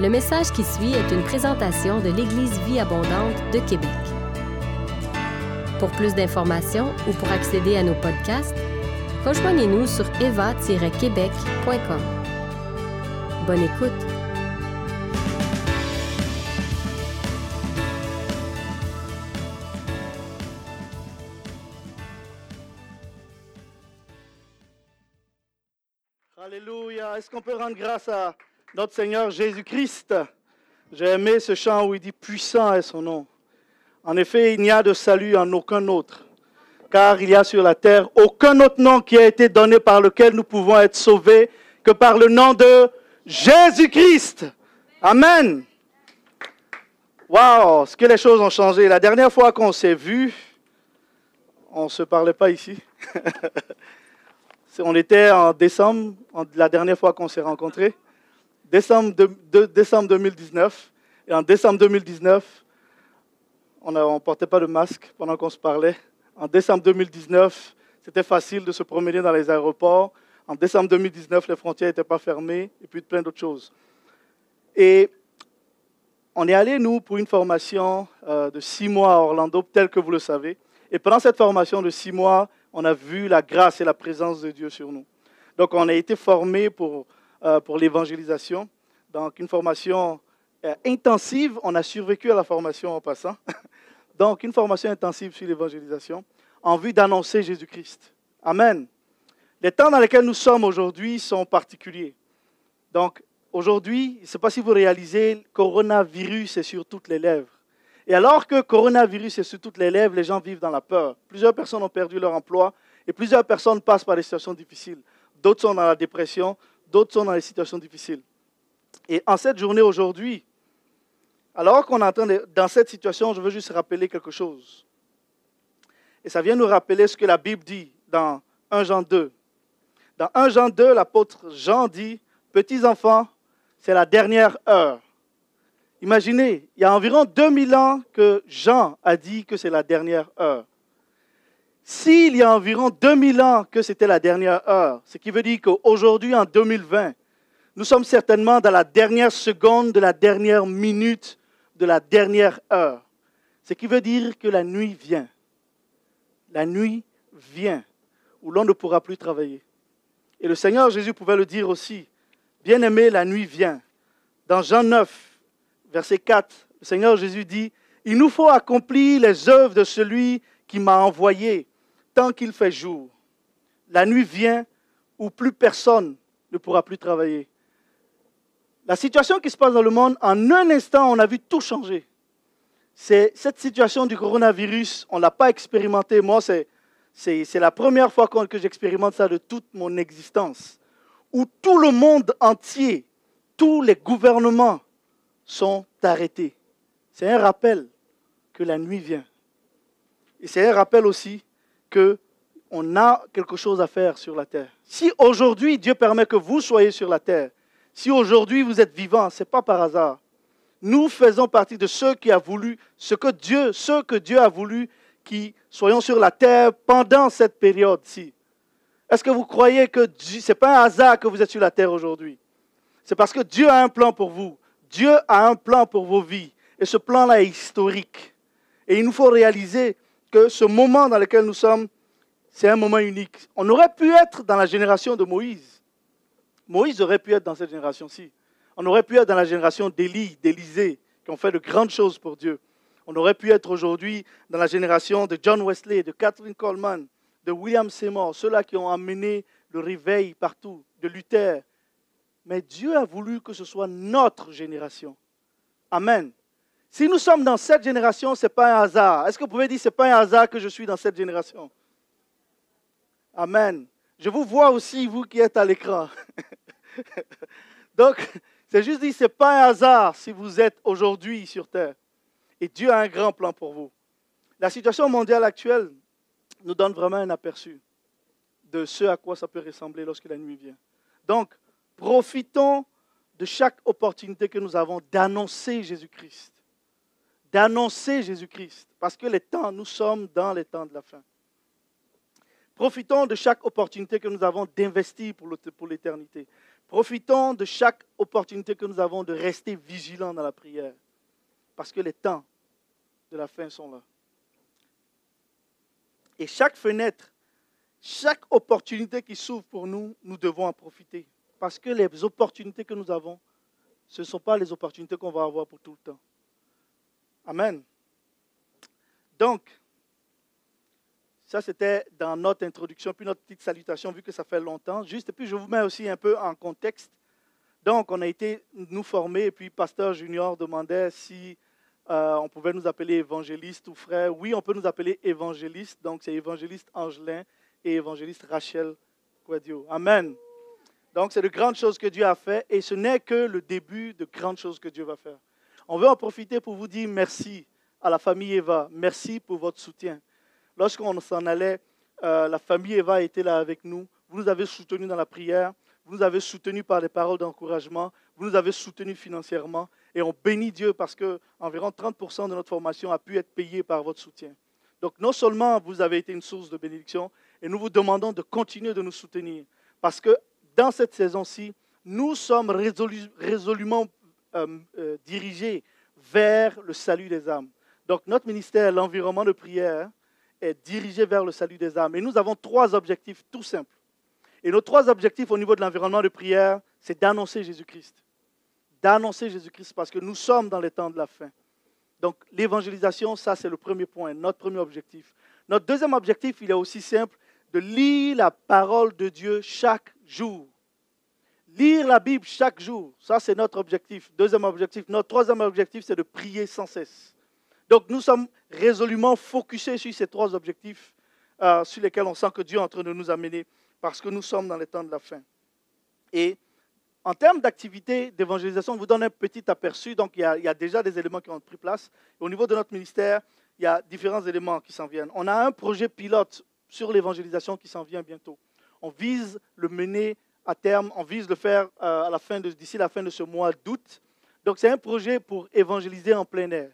Le message qui suit est une présentation de l'Église Vie Abondante de Québec. Pour plus d'informations ou pour accéder à nos podcasts, rejoignez-nous sur eva-québec.com. Bonne écoute! Alléluia. Est-ce qu'on peut rendre grâce à notre Seigneur Jésus-Christ J'ai aimé ce chant où il dit Puissant est son nom. En effet, il n'y a de salut en aucun autre, car il y a sur la terre aucun autre nom qui a été donné par lequel nous pouvons être sauvés que par le nom de Jésus-Christ. Amen. Waouh, ce que les choses ont changé? La dernière fois qu'on s'est vu, on ne se parlait pas ici. On était en décembre, la dernière fois qu'on s'est rencontrés, décembre, décembre 2019. Et en décembre 2019, on ne portait pas de masque pendant qu'on se parlait. En décembre 2019, c'était facile de se promener dans les aéroports. En décembre 2019, les frontières n'étaient pas fermées et puis plein d'autres choses. Et on est allé, nous, pour une formation euh, de six mois à Orlando, tel que vous le savez. Et pendant cette formation de six mois, on a vu la grâce et la présence de Dieu sur nous. Donc, on a été formés pour, euh, pour l'évangélisation. Donc, une formation euh, intensive. On a survécu à la formation en passant. Donc, une formation intensive sur l'évangélisation en vue d'annoncer Jésus-Christ. Amen. Les temps dans lesquels nous sommes aujourd'hui sont particuliers. Donc, aujourd'hui, je ne sais pas si vous réalisez, le coronavirus est sur toutes les lèvres. Et alors que coronavirus est sur toutes les lèvres, les gens vivent dans la peur. Plusieurs personnes ont perdu leur emploi et plusieurs personnes passent par des situations difficiles. D'autres sont dans la dépression, d'autres sont dans des situations difficiles. Et en cette journée aujourd'hui, alors qu'on est en dans cette situation, je veux juste rappeler quelque chose. Et ça vient nous rappeler ce que la Bible dit dans 1 Jean 2. Dans 1 Jean 2, l'apôtre Jean dit, Petits enfants, c'est la dernière heure. Imaginez, il y a environ 2000 ans que Jean a dit que c'est la dernière heure. S'il y a environ 2000 ans que c'était la dernière heure, ce qui veut dire qu'aujourd'hui, en 2020, nous sommes certainement dans la dernière seconde de la dernière minute de la dernière heure. Ce qui veut dire que la nuit vient. La nuit vient où l'on ne pourra plus travailler. Et le Seigneur Jésus pouvait le dire aussi. Bien-aimé, la nuit vient. Dans Jean 9, verset 4, le Seigneur Jésus dit, Il nous faut accomplir les œuvres de celui qui m'a envoyé tant qu'il fait jour. La nuit vient où plus personne ne pourra plus travailler. La situation qui se passe dans le monde, en un instant, on a vu tout changer. C'est cette situation du coronavirus, on ne l'a pas expérimenté. Moi, c'est, c'est la première fois que j'expérimente ça de toute mon existence. Où tout le monde entier, tous les gouvernements, sont arrêtés. C'est un rappel que la nuit vient. Et c'est un rappel aussi qu'on a quelque chose à faire sur la terre. Si aujourd'hui Dieu permet que vous soyez sur la terre, si aujourd'hui vous êtes vivant, ce n'est pas par hasard. Nous faisons partie de ceux qui a voulu, ce que Dieu, ceux que Dieu a voulu qui soyons sur la terre pendant cette période-ci. Est-ce que vous croyez que ce n'est pas un hasard que vous êtes sur la terre aujourd'hui? C'est parce que Dieu a un plan pour vous. Dieu a un plan pour vos vies. Et ce plan-là est historique. Et il nous faut réaliser que ce moment dans lequel nous sommes, c'est un moment unique. On aurait pu être dans la génération de Moïse. Moïse aurait pu être dans cette génération-ci. On aurait pu être dans la génération d'Élie, d'Élisée, qui ont fait de grandes choses pour Dieu. On aurait pu être aujourd'hui dans la génération de John Wesley, de Catherine Coleman, de William Seymour, ceux-là qui ont amené le réveil partout, de Luther, mais Dieu a voulu que ce soit notre génération. Amen. Si nous sommes dans cette génération, ce n'est pas un hasard. Est-ce que vous pouvez dire, ce n'est pas un hasard que je suis dans cette génération? Amen. Je vous vois aussi, vous qui êtes à l'écran. Donc, c'est juste dit, ce n'est pas un hasard si vous êtes aujourd'hui sur Terre. Et Dieu a un grand plan pour vous. La situation mondiale actuelle nous donne vraiment un aperçu de ce à quoi ça peut ressembler lorsque la nuit vient. Donc, Profitons de chaque opportunité que nous avons d'annoncer Jésus-Christ. D'annoncer Jésus-Christ. Parce que les temps, nous sommes dans les temps de la fin. Profitons de chaque opportunité que nous avons d'investir pour l'éternité. Profitons de chaque opportunité que nous avons de rester vigilants dans la prière. Parce que les temps de la fin sont là. Et chaque fenêtre, chaque opportunité qui s'ouvre pour nous, nous devons en profiter. Parce que les opportunités que nous avons, ce ne sont pas les opportunités qu'on va avoir pour tout le temps. Amen. Donc, ça c'était dans notre introduction, puis notre petite salutation, vu que ça fait longtemps. Juste, et puis je vous mets aussi un peu en contexte. Donc, on a été nous former, et puis Pasteur Junior demandait si euh, on pouvait nous appeler évangéliste ou frère. Oui, on peut nous appeler évangéliste. Donc, c'est évangéliste Angelin et évangéliste Rachel Quadio. Amen. Donc, c'est de grandes choses que Dieu a fait et ce n'est que le début de grandes choses que Dieu va faire. On veut en profiter pour vous dire merci à la famille Eva. Merci pour votre soutien. Lorsqu'on s'en allait, euh, la famille Eva était là avec nous. Vous nous avez soutenus dans la prière. Vous nous avez soutenus par des paroles d'encouragement. Vous nous avez soutenus financièrement. Et on bénit Dieu parce que environ 30% de notre formation a pu être payée par votre soutien. Donc non seulement vous avez été une source de bénédiction, et nous vous demandons de continuer de nous soutenir. Parce que dans cette saison-ci, nous sommes résolument euh, euh, dirigés vers le salut des âmes. Donc notre ministère, l'environnement de prière, est dirigé vers le salut des âmes. Et nous avons trois objectifs tout simples. Et nos trois objectifs au niveau de l'environnement de prière, c'est d'annoncer Jésus-Christ d'annoncer Jésus-Christ parce que nous sommes dans les temps de la fin. Donc l'évangélisation, ça c'est le premier point, notre premier objectif. Notre deuxième objectif, il est aussi simple, de lire la parole de Dieu chaque jour. Lire la Bible chaque jour, ça c'est notre objectif. Deuxième objectif. Notre troisième objectif, c'est de prier sans cesse. Donc nous sommes résolument focusés sur ces trois objectifs euh, sur lesquels on sent que Dieu est en train de nous amener parce que nous sommes dans les temps de la fin. Et en termes d'activité d'évangélisation, on vous donne un petit aperçu. Donc, il y, a, déjà des éléments qui ont pris place. au niveau de notre ministère, il y a différents éléments qui s'en viennent. On a un projet pilote sur l'évangélisation qui s'en vient bientôt. On vise le mener à terme, on vise le faire euh, à la fin d'ici la fin de ce mois d'août. Donc, c'est un projet pour évangéliser en plein air.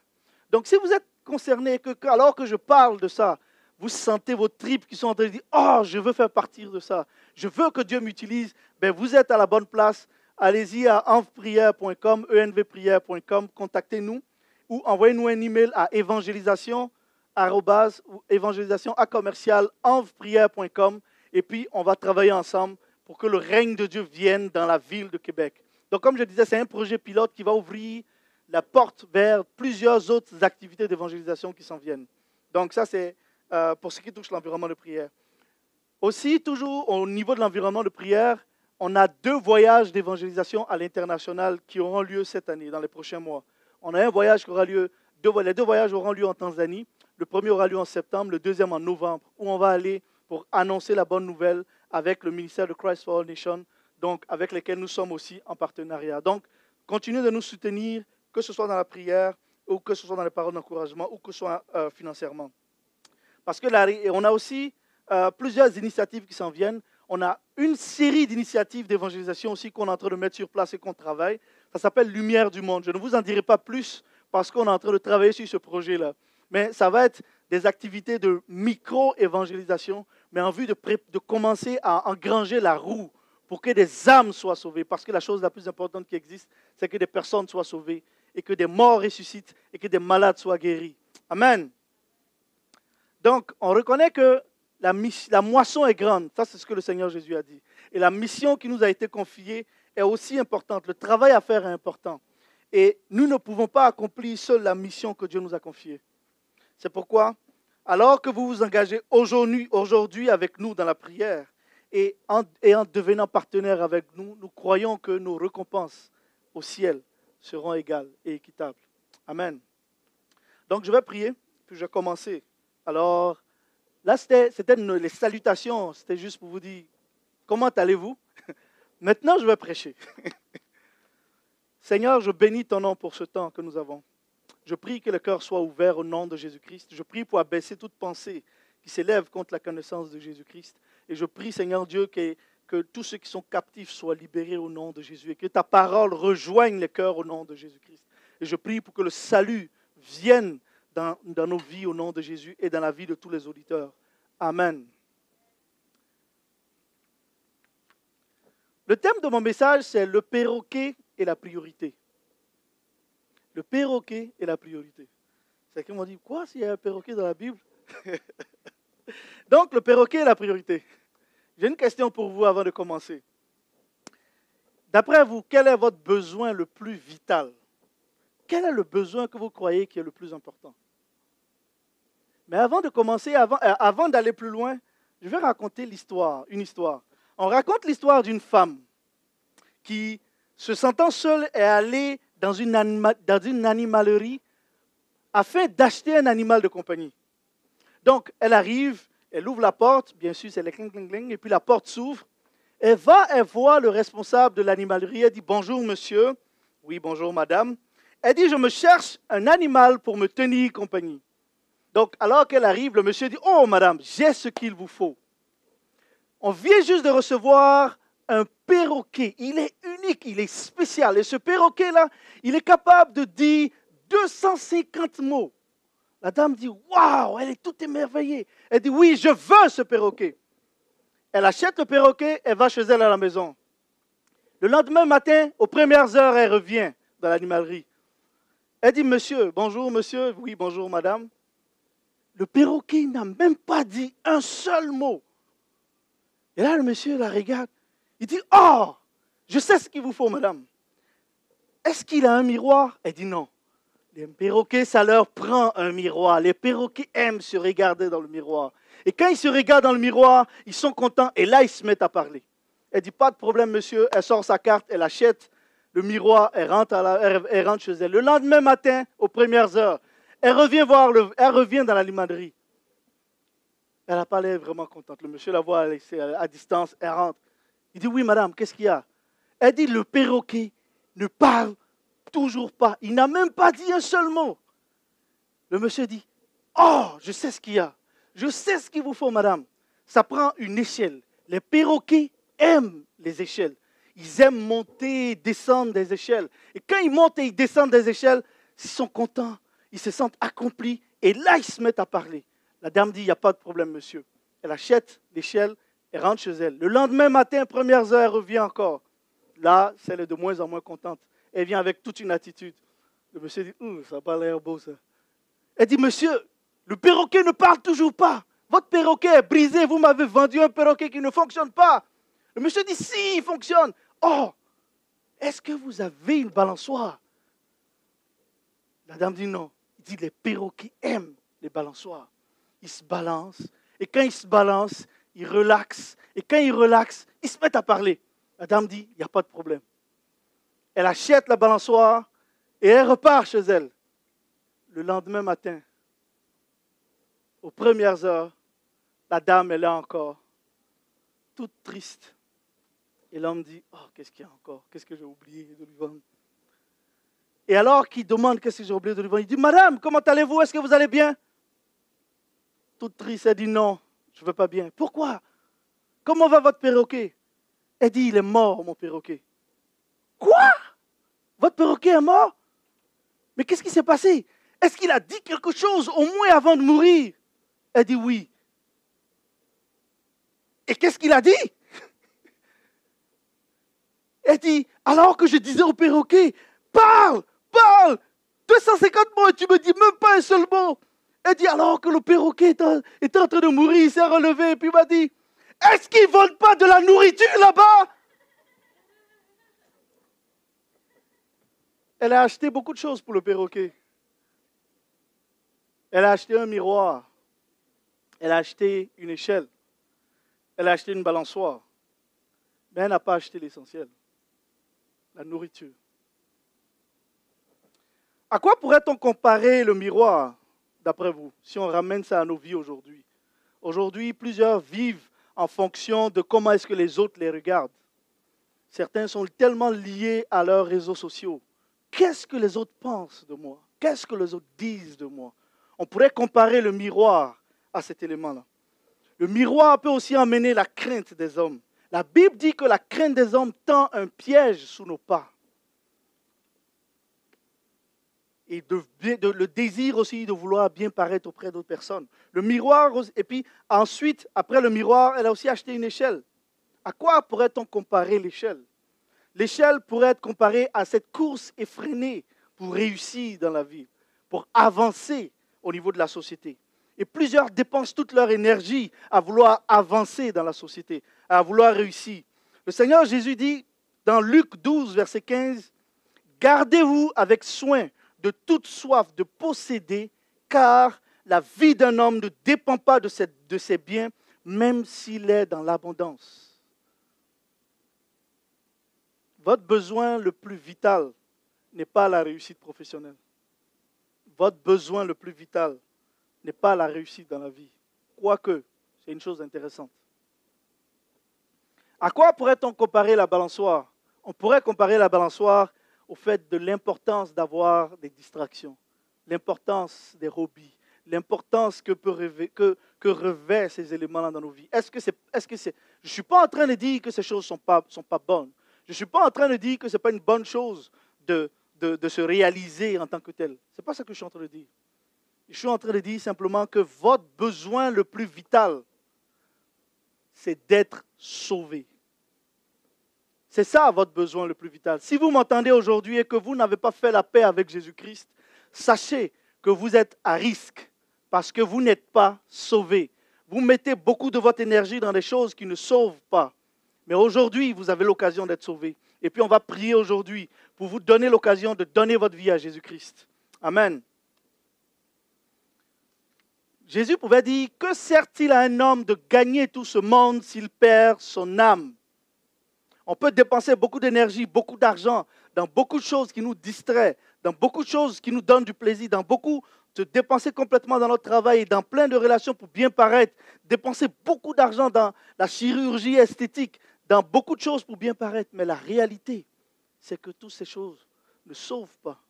Donc, si vous êtes concerné, que, alors que je parle de ça, vous sentez vos tripes qui sont en train de dire Oh, je veux faire partir de ça. Je veux que Dieu m'utilise. Ben, vous êtes à la bonne place allez-y à envprière.com, envprière.com, contactez-nous ou envoyez-nous un email à évangélisation évangélisation à commercial et puis on va travailler ensemble pour que le règne de Dieu vienne dans la ville de Québec. Donc comme je disais, c'est un projet pilote qui va ouvrir la porte vers plusieurs autres activités d'évangélisation qui s'en viennent. Donc ça c'est euh, pour ce qui touche l'environnement de prière. Aussi, toujours au niveau de l'environnement de prière, on a deux voyages d'évangélisation à l'international qui auront lieu cette année, dans les prochains mois. On a un voyage qui aura lieu, les deux voyages auront lieu en Tanzanie. Le premier aura lieu en septembre, le deuxième en novembre, où on va aller pour annoncer la bonne nouvelle avec le ministère de Christ for All Nations, donc avec lesquels nous sommes aussi en partenariat. Donc, continuez de nous soutenir, que ce soit dans la prière, ou que ce soit dans les paroles d'encouragement, ou que ce soit euh, financièrement. Parce que là, on a aussi euh, plusieurs initiatives qui s'en viennent on a une série d'initiatives d'évangélisation aussi qu'on est en train de mettre sur place et qu'on travaille. Ça s'appelle Lumière du monde. Je ne vous en dirai pas plus parce qu'on est en train de travailler sur ce projet-là. Mais ça va être des activités de micro-évangélisation, mais en vue de, de commencer à engranger la roue pour que des âmes soient sauvées. Parce que la chose la plus importante qui existe, c'est que des personnes soient sauvées et que des morts ressuscitent et que des malades soient guéris. Amen. Donc, on reconnaît que la, moisson est grande. Ça, c'est ce que le Seigneur Jésus a dit. Et la mission qui nous a été confiée est aussi importante. Le travail à faire est important. Et nous ne pouvons pas accomplir seul la mission que Dieu nous a confiée. C'est pourquoi, alors que vous vous engagez aujourd'hui, avec nous dans la prière et en devenant partenaire avec nous, nous croyons que nos récompenses au ciel seront égales et équitables. Amen. Donc je vais prier, puis je vais commencer. Alors, Là, c'était les salutations. C'était juste pour vous dire comment allez-vous? Maintenant, je vais prêcher. Seigneur, je bénis ton nom pour ce temps que nous avons. Je prie que le cœur soit ouvert au nom de Jésus-Christ. Je prie pour abaisser toute pensée qui s'élève contre la connaissance de Jésus-Christ. Et je prie, Seigneur Dieu, que, tous ceux qui sont captifs soient libérés au nom de Jésus et que ta parole rejoigne les cœurs au nom de Jésus-Christ. Et je prie pour que le salut vienne dans, dans nos vies au nom de Jésus et dans la vie de tous les auditeurs. Amen. Le thème de mon message, c'est le perroquet et la priorité. Le perroquet et la priorité. Quelqu'un m'a dit, quoi s'il y a un perroquet dans la Bible Donc, le perroquet et la priorité. J'ai une question pour vous avant de commencer. D'après vous, quel est votre besoin le plus vital? Quel est le besoin que vous croyez qui est le plus important? Mais avant de commencer, avant, euh, avant d'aller plus loin, je vais raconter l'histoire, une histoire. On raconte l'histoire d'une femme qui, se sentant seule, est allée dans une, dans une animalerie afin d'acheter un animal de compagnie. Donc, elle arrive, elle ouvre la porte, bien sûr, c'est le cling, cling, cling, et puis la porte s'ouvre. Elle va, elle voit le responsable de l'animalerie, elle dit Bonjour, monsieur. Oui, bonjour, madame. Elle dit Je me cherche un animal pour me tenir compagnie. Donc, alors qu'elle arrive, le monsieur dit Oh, madame, j'ai ce qu'il vous faut. On vient juste de recevoir un perroquet. Il est il est spécial. Et ce perroquet-là, il est capable de dire 250 mots. La dame dit Waouh, elle est toute émerveillée. Elle dit Oui, je veux ce perroquet. Elle achète le perroquet, elle va chez elle à la maison. Le lendemain matin, aux premières heures, elle revient dans l'animalerie. Elle dit Monsieur, bonjour monsieur, oui, bonjour madame. Le perroquet n'a même pas dit un seul mot. Et là, le monsieur la regarde. Il dit Oh, je sais ce qu'il vous faut, madame. Est-ce qu'il a un miroir? Elle dit non. Les perroquets, ça leur prend un miroir. Les perroquets aiment se regarder dans le miroir. Et quand ils se regardent dans le miroir, ils sont contents et là, ils se mettent à parler. Elle dit Pas de problème, monsieur. Elle sort sa carte, elle achète le miroir, elle rentre, elle rentre chez elle. Le lendemain matin, aux premières heures, elle revient, voir le, elle revient dans l'animaderie. Elle n'a pas l'air vraiment contente. Le monsieur la voit à distance, elle rentre. Il dit Oui, madame, qu'est-ce qu'il y a? Elle dit Le perroquet ne parle toujours pas. Il n'a même pas dit un seul mot. Le monsieur dit Oh, je sais ce qu'il y a. Je sais ce qu'il vous faut, madame. Ça prend une échelle. Les perroquets aiment les échelles. Ils aiment monter et descendre des échelles. Et quand ils montent et ils descendent des échelles, ils sont contents, ils se sentent accomplis. Et là, ils se mettent à parler. La dame dit, il n'y a pas de problème, monsieur. Elle achète l'échelle et rentre chez elle. Le lendemain matin, premières heures, elle revient encore. Là, elle est de moins en moins contente. Elle vient avec toute une attitude. Le monsieur dit, ça n'a pas l'air beau ça. Elle dit, monsieur, le perroquet ne parle toujours pas. Votre perroquet est brisé. Vous m'avez vendu un perroquet qui ne fonctionne pas. Le monsieur dit, si, il fonctionne. Oh, est-ce que vous avez une balançoire? La dame dit non. Il dit, les perroquets aiment les balançoires. Ils se balancent. Et quand ils se balancent, ils relaxent. Et quand ils relaxent, ils se mettent à parler. La dame dit, il n'y a pas de problème. Elle achète la balançoire et elle repart chez elle. Le lendemain matin, aux premières heures, la dame est là encore, toute triste. Et l'homme dit, oh, qu'est-ce qu'il y a encore? Qu'est-ce que j'ai oublié de lui vendre? Et alors qu'il demande qu'est-ce que j'ai oublié de lui vendre, il dit, Madame, comment allez-vous? Est-ce que vous allez bien? Toute triste, elle dit, non, je ne veux pas bien. Pourquoi? Comment va votre perroquet? Elle dit, il est mort, mon perroquet. Quoi? Votre perroquet est mort? Mais qu'est-ce qui s'est passé? Est-ce qu'il a dit quelque chose au moins avant de mourir? Elle dit oui. Et qu'est-ce qu'il a dit? Elle dit, alors que je disais au perroquet, parle, parle, 250 mots et tu me dis même pas un seul mot. Elle dit, alors que le perroquet est en train de mourir, il s'est relevé et puis m'a dit, est-ce qu'ils ne volent pas de la nourriture là-bas? Elle a acheté beaucoup de choses pour le perroquet. Elle a acheté un miroir. Elle a acheté une échelle. Elle a acheté une balançoire. Mais elle n'a pas acheté l'essentiel, la nourriture. À quoi pourrait-on comparer le miroir, d'après vous, si on ramène ça à nos vies aujourd'hui? Aujourd'hui, plusieurs vivent en fonction de comment est-ce que les autres les regardent. Certains sont tellement liés à leurs réseaux sociaux Qu'est-ce que les autres pensent de moi? Qu'est-ce que les autres disent de moi? On pourrait comparer le miroir à cet élément-là. Le miroir peut aussi emmener la crainte des hommes. La Bible dit que la crainte des hommes tend un piège sous nos pas. Et le désir aussi de vouloir bien paraître auprès d'autres personnes. Le miroir, et puis ensuite, après le miroir, elle a aussi acheté une échelle. À quoi pourrait-on comparer l'échelle? L'échelle pourrait être comparée à cette course effrénée pour réussir dans la vie, pour avancer au niveau de la société. Et plusieurs dépensent toute leur énergie à vouloir avancer dans la société, à vouloir réussir. Le Seigneur Jésus dit dans Luc 12, verset 15, Gardez-vous avec soin de toute soif de posséder, car la vie d'un homme ne dépend pas de, ses biens, même s'il est dans l'abondance. Votre besoin le plus vital n'est pas la réussite professionnelle. Votre besoin le plus vital n'est pas la réussite dans la vie. Quoique, c'est une chose intéressante. À quoi pourrait-on comparer la balançoire? On pourrait comparer la balançoire au fait de l'importance d'avoir des distractions, l'importance des hobbies, l'importance que, que, que revêt ces éléments-là dans nos vies. Est-ce que je ne suis pas en train de dire que ces choses ne sont pas, bonnes. Je ne suis pas en train de dire que ce n'est pas une bonne chose de, se réaliser en tant que tel. Ce n'est pas ça que je suis en train de dire. Je suis en train de dire simplement que votre besoin le plus vital, c'est d'être sauvé. C'est ça votre besoin le plus vital. Si vous m'entendez aujourd'hui et que vous n'avez pas fait la paix avec Jésus-Christ, sachez que vous êtes à risque parce que vous n'êtes pas sauvé. Vous mettez beaucoup de votre énergie dans des choses qui ne sauvent pas. Mais aujourd'hui, vous avez l'occasion d'être sauvé. Et puis on va prier aujourd'hui pour vous donner l'occasion de donner votre vie à Jésus-Christ. Amen. Jésus pouvait dire, que sert-il à un homme de gagner tout ce monde s'il perd son âme? On peut dépenser beaucoup d'énergie, beaucoup d'argent dans beaucoup de choses qui nous distraient, dans beaucoup de choses qui nous donnent du plaisir, dans beaucoup de dépenser complètement dans notre travail, dans plein de relations pour bien paraître, dépenser beaucoup d'argent dans la chirurgie esthétique, dans beaucoup de choses pour bien paraître. Mais la réalité, c'est que toutes ces choses ne sauvent pas.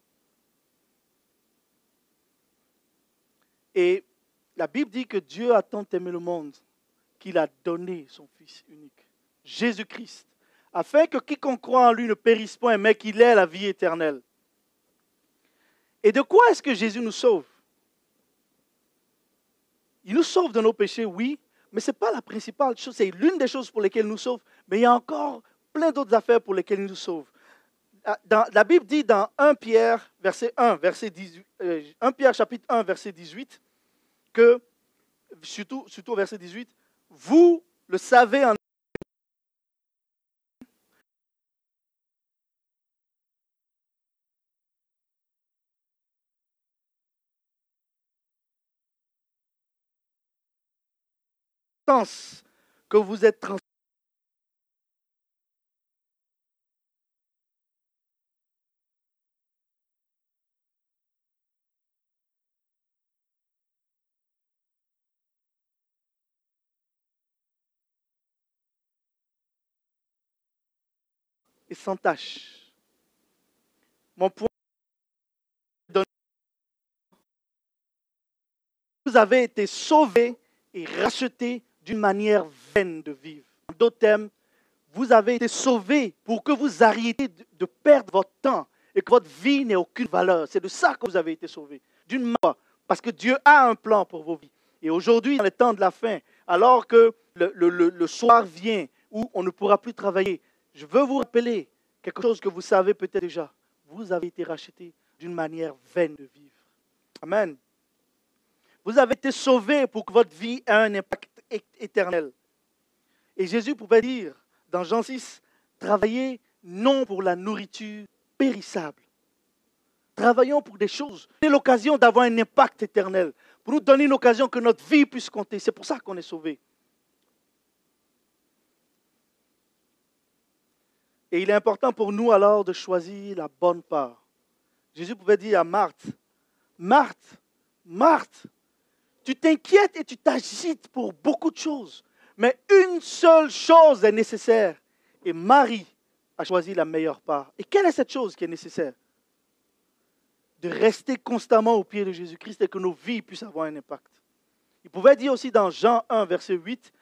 Et la Bible dit que Dieu a tant aimé le monde qu'il a donné son Fils unique, Jésus-Christ, afin que quiconque croit en lui ne périsse point, mais qu'il ait la vie éternelle. Et de quoi est-ce que Jésus nous sauve? Il nous sauve de nos péchés, oui, mais ce n'est pas la principale chose, c'est l'une des choses pour lesquelles il nous sauve, mais il y a encore plein d'autres affaires pour lesquelles il nous sauve. Ah, la Bible dit dans 1 Pierre, verset 1, verset 18, 1 euh, Pierre chapitre 1, verset 18, que, surtout, surtout verset 18, vous le savez en que vous êtes transformés. et sans tâche. Mon point vous avez été sauvés et rachetés d'une manière vaine de vivre. En d'autres termes, vous avez été sauvés pour que vous arrêtiez de perdre votre temps et que votre vie n'ait aucune valeur. C'est de ça que vous avez été sauvés. D'une manière, parce que Dieu a un plan pour vos vies. Et aujourd'hui, dans les temps de la fin, alors que le, soir vient où on ne pourra plus travailler, je veux vous rappeler quelque chose que vous savez peut-être déjà. Vous avez été rachetés d'une manière vaine de vivre. Amen. Vous avez été sauvés pour que votre vie ait un impact éternel. Et Jésus pouvait dire dans Jean 6, travaillez non pour la nourriture périssable. Travaillons pour des choses. C'est l'occasion d'avoir un impact éternel. Pour nous donner une occasion que notre vie puisse compter. C'est pour ça qu'on est sauvé. Et il est important pour nous alors de choisir la bonne part. Jésus pouvait dire à Marthe, Marthe, Marthe, tu t'inquiètes et tu t'agites pour beaucoup de choses. Mais une seule chose est nécessaire. Et Marie a choisi la meilleure part. Et quelle est cette chose qui est nécessaire? De rester constamment au pied de Jésus-Christ et que nos vies puissent avoir un impact. Il pouvait dire aussi dans Jean 1, verset 8,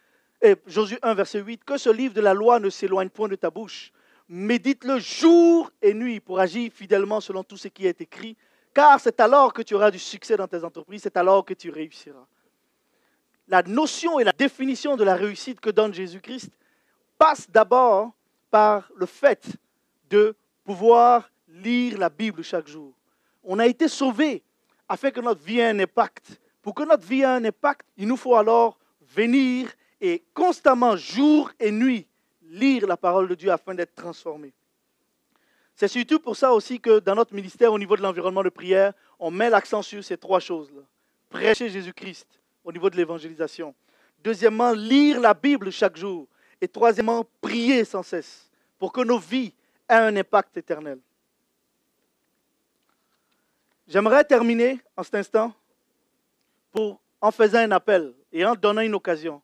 et Josué 1, verset 8, que ce livre de la loi ne s'éloigne point de ta bouche. Médite-le jour et nuit pour agir fidèlement selon tout ce qui est écrit, car c'est alors que tu auras du succès dans tes entreprises, c'est alors que tu réussiras. La notion et la définition de la réussite que donne Jésus-Christ passe d'abord par le fait de pouvoir lire la Bible chaque jour. On a été sauvés afin que notre vie ait un impact. Pour que notre vie ait un impact, il nous faut alors venir et constamment, jour et nuit, lire la parole de Dieu afin d'être transformés. C'est surtout pour ça aussi que dans notre ministère, au niveau de l'environnement de prière, on met l'accent sur ces trois choses-là. Prêcher Jésus-Christ au niveau de l'évangélisation. Deuxièmement, lire la Bible chaque jour. Et troisièmement, prier sans cesse pour que nos vies aient un impact éternel. J'aimerais terminer en cet instant pour, en faisant un appel et en donnant une occasion.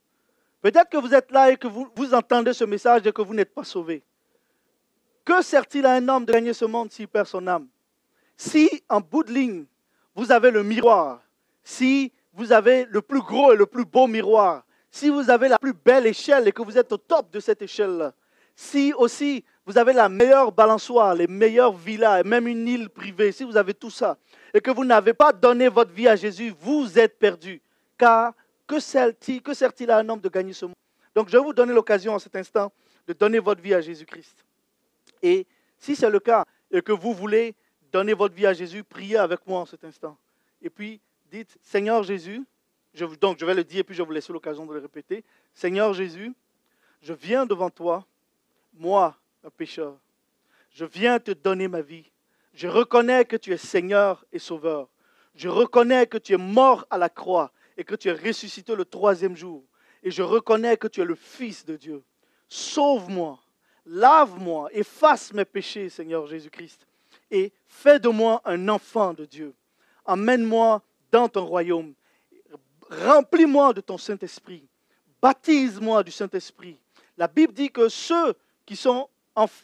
Peut-être que vous êtes là et que vous, vous entendez ce message et que vous n'êtes pas sauvé. Que sert-il à un homme de gagner ce monde s'il perd son âme? Si, en bout de ligne, vous avez le miroir, si vous avez le plus gros et le plus beau miroir, si vous avez la plus belle échelle et que vous êtes au top de cette échelle-là, si aussi vous avez la meilleure balançoire, les meilleures villas, et même une île privée, si vous avez tout ça, et que vous n'avez pas donné votre vie à Jésus, vous êtes perdu. Car que sert-il à un homme de gagner ce monde? Donc je vais vous donner l'occasion en cet instant de donner votre vie à Jésus-Christ. Et si c'est le cas et que vous voulez donner votre vie à Jésus, priez avec moi en cet instant. Et puis dites, Seigneur Jésus, donc je vais le dire et puis je vais vous laisser l'occasion de le répéter. Seigneur Jésus, je viens devant toi, moi, un pécheur. Je viens te donner ma vie. Je reconnais que tu es Seigneur et Sauveur. Je reconnais que tu es mort à la croix et que tu es ressuscité le troisième jour. Et je reconnais que tu es le Fils de Dieu. Sauve-moi Lave-moi, efface mes péchés, Seigneur Jésus-Christ, et fais de moi un enfant de Dieu. Emmène-moi dans ton royaume. Remplis-moi de ton Saint-Esprit. Baptise-moi du Saint-Esprit. La Bible dit que ceux qui sont,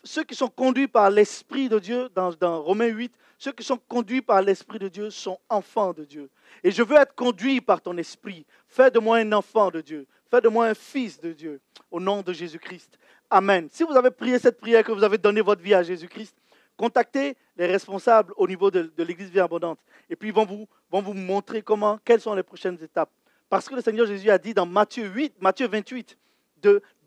ceux qui sont conduits par l'Esprit de Dieu, dans, dans Romains 8, ceux qui sont conduits par l'Esprit de Dieu sont enfants de Dieu. Et je veux être conduit par ton Esprit. Fais de moi un enfant de Dieu. Fais de moi un fils de Dieu. Au nom de Jésus-Christ. Amen. Si vous avez prié cette prière, que vous avez donné votre vie à Jésus-Christ, contactez les responsables au niveau de, l'Église Vie Abondante. Et puis ils vont vous, vont vous montrer comment, quelles sont les prochaines étapes. Parce que le Seigneur Jésus a dit dans Matthieu 8, Matthieu 28,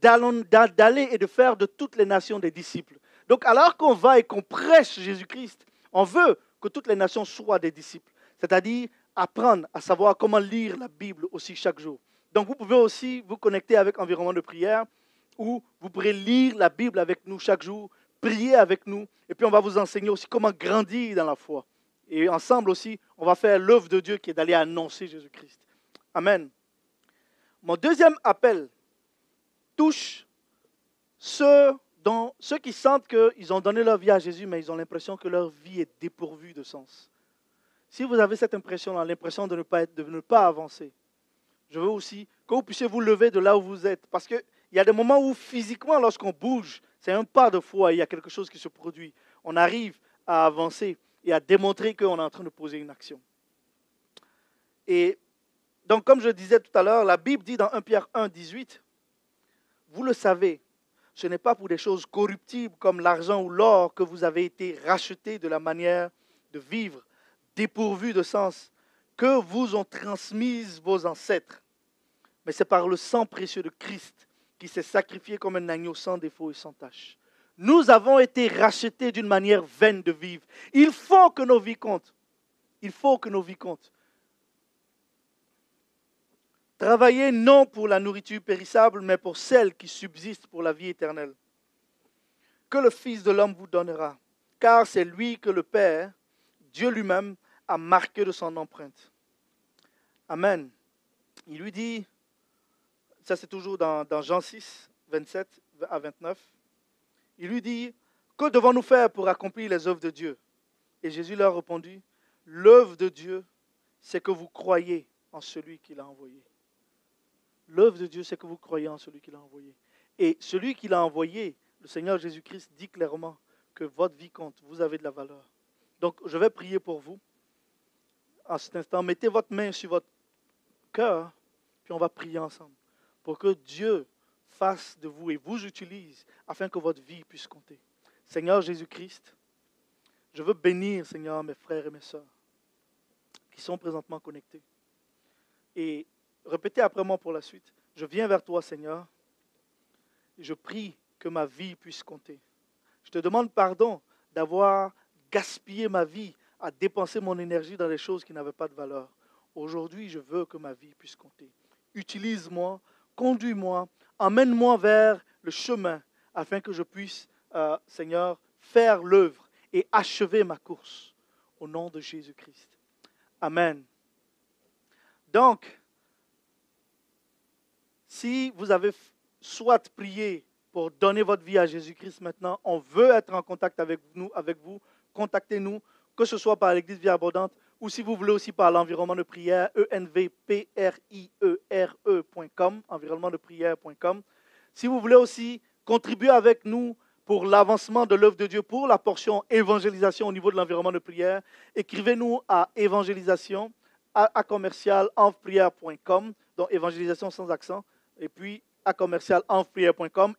d'aller et de faire de toutes les nations des disciples. Donc alors qu'on va et qu'on prêche Jésus-Christ, on veut que toutes les nations soient des disciples. C'est-à-dire apprendre à savoir comment lire la Bible aussi chaque jour. Donc vous pouvez aussi vous connecter avec Environnement de prière où vous pourrez lire la Bible avec nous chaque jour, prier avec nous, et puis on va vous enseigner aussi comment grandir dans la foi. Et ensemble aussi, on va faire l'œuvre de Dieu qui est d'aller annoncer Jésus-Christ. Amen. Mon deuxième appel touche ceux, dont, ceux qui sentent qu'ils ont donné leur vie à Jésus, mais ils ont l'impression que leur vie est dépourvue de sens. Si vous avez cette impression, l'impression de ne pas de ne pas avancer, je veux aussi que vous puissiez vous lever de là où vous êtes, parce que il y a des moments où physiquement, lorsqu'on bouge, c'est un pas de foi, il y a quelque chose qui se produit. On arrive à avancer et à démontrer qu'on est en train de poser une action. Et donc, comme je disais tout à l'heure, la Bible dit dans 1 Pierre 1, 18, vous le savez, ce n'est pas pour des choses corruptibles comme l'argent ou l'or que vous avez été rachetés de la manière de vivre dépourvue de sens que vous ont transmise vos ancêtres, mais c'est par le sang précieux de Christ qui s'est sacrifié comme un agneau sans défaut et sans tache. Nous avons été rachetés d'une manière vaine de vivre. Il faut que nos vies comptent. Il faut que nos vies comptent. Travaillez non pour la nourriture périssable, mais pour celle qui subsiste pour la vie éternelle. Que le Fils de l'homme vous donnera, car c'est lui que le Père, Dieu lui-même, a marqué de son empreinte. Amen. Il lui dit, ça c'est toujours dans, Jean 6, 27 à 29. Il lui dit, que devons-nous faire pour accomplir les œuvres de Dieu? Et Jésus leur a répondu, l'œuvre de Dieu, c'est que vous croyez en celui qui l'a envoyé. L'œuvre de Dieu, c'est que vous croyez en celui qui l'a envoyé. Et celui qui l'a envoyé, le Seigneur Jésus-Christ, dit clairement que votre vie compte, vous avez de la valeur. Donc, je vais prier pour vous. En cet instant, mettez votre main sur votre cœur, puis on va prier ensemble pour que Dieu fasse de vous et vous utilise afin que votre vie puisse compter. Seigneur Jésus-Christ, je veux bénir, Seigneur, mes frères et mes sœurs qui sont présentement connectés. Et répétez après moi pour la suite. Je viens vers toi, Seigneur, Je prie que ma vie puisse compter. Je te demande pardon d'avoir gaspillé ma vie à dépenser mon énergie dans des choses qui n'avaient pas de valeur. Aujourd'hui, je veux que ma vie puisse compter. Utilise-moi, conduis-moi, emmène-moi vers le chemin afin que je puisse, euh, Seigneur, faire l'œuvre et achever ma course. Au nom de Jésus-Christ. Amen. Donc, si vous avez soit prié pour donner votre vie à Jésus-Christ maintenant, on veut être en contact avec nous, avec vous, contactez-nous, que ce soit par l'Église Vie Abondante ou si vous voulez aussi par l'environnement de prière, envpriere.com, environnement de prière.com. Si vous voulez aussi contribuer avec nous pour l'avancement de l'œuvre de Dieu, pour la portion évangélisation au niveau de l'environnement de prière, écrivez-nous à évangélisation à, commercial donc évangélisation sans accent, et puis à commercial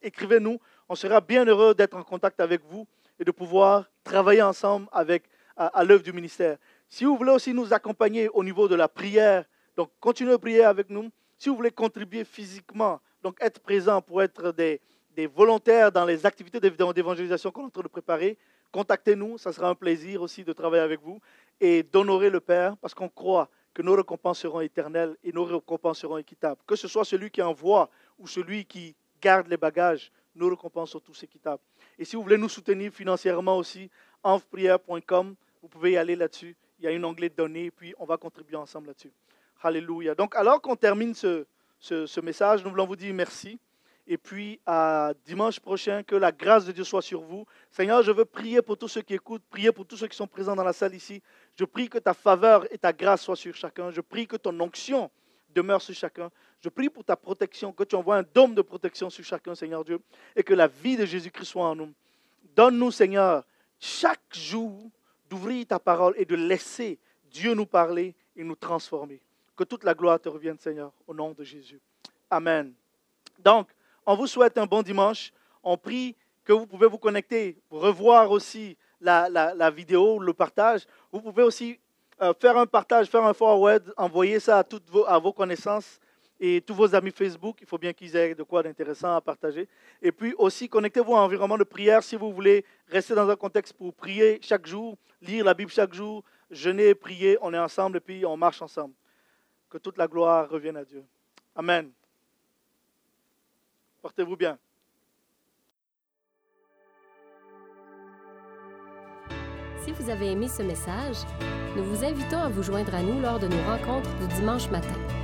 Écrivez-nous, on sera bien heureux d'être en contact avec vous et de pouvoir travailler ensemble avec, à, l'œuvre du ministère. Si vous voulez aussi nous accompagner au niveau de la prière, donc continuez à prier avec nous. Si vous voulez contribuer physiquement, donc être présent pour être des, volontaires dans les activités d'évangélisation qu'on est en train de préparer, contactez-nous. Ça sera un plaisir aussi de travailler avec vous et d'honorer le Père parce qu'on croit que nos récompenses seront éternelles et nos récompenses seront équitables. Que ce soit celui qui envoie ou celui qui garde les bagages, nos récompenses sont tous équitables. Et si vous voulez nous soutenir financièrement aussi, envprière.com, vous pouvez y aller là-dessus. Il y a un onglet données, puis on va contribuer ensemble là-dessus. Alléluia. Donc, alors qu'on termine ce, ce, ce message, nous voulons vous dire merci. Et puis, à dimanche prochain, que la grâce de Dieu soit sur vous. Seigneur, je veux prier pour tous ceux qui écoutent, prier pour tous ceux qui sont présents dans la salle ici. Je prie que ta faveur et ta grâce soient sur chacun. Je prie que ton onction demeure sur chacun. Je prie pour ta protection, que tu envoies un dôme de protection sur chacun, Seigneur Dieu, et que la vie de Jésus-Christ soit en nous. Donne-nous, Seigneur, chaque jour d'ouvrir ta parole et de laisser Dieu nous parler et nous transformer. Que toute la gloire te revienne, Seigneur, au nom de Jésus. Amen. Donc, on vous souhaite un bon dimanche. On prie que vous pouvez vous connecter, revoir aussi la, vidéo, le partage. Vous pouvez aussi euh, faire un partage, faire un forward, envoyer ça à, toutes vos, à vos connaissances et tous vos amis Facebook. Il faut bien qu'ils aient de quoi d'intéressant à partager. Et puis aussi, connectez-vous à un environnement de prière si vous voulez rester dans un contexte pour prier chaque jour, lire la Bible chaque jour, jeûner, prier. On est ensemble et puis on marche ensemble. Que toute la gloire revienne à Dieu. Amen. Portez-vous bien. Si vous avez aimé ce message, nous vous invitons à vous joindre à nous lors de nos rencontres du dimanche matin.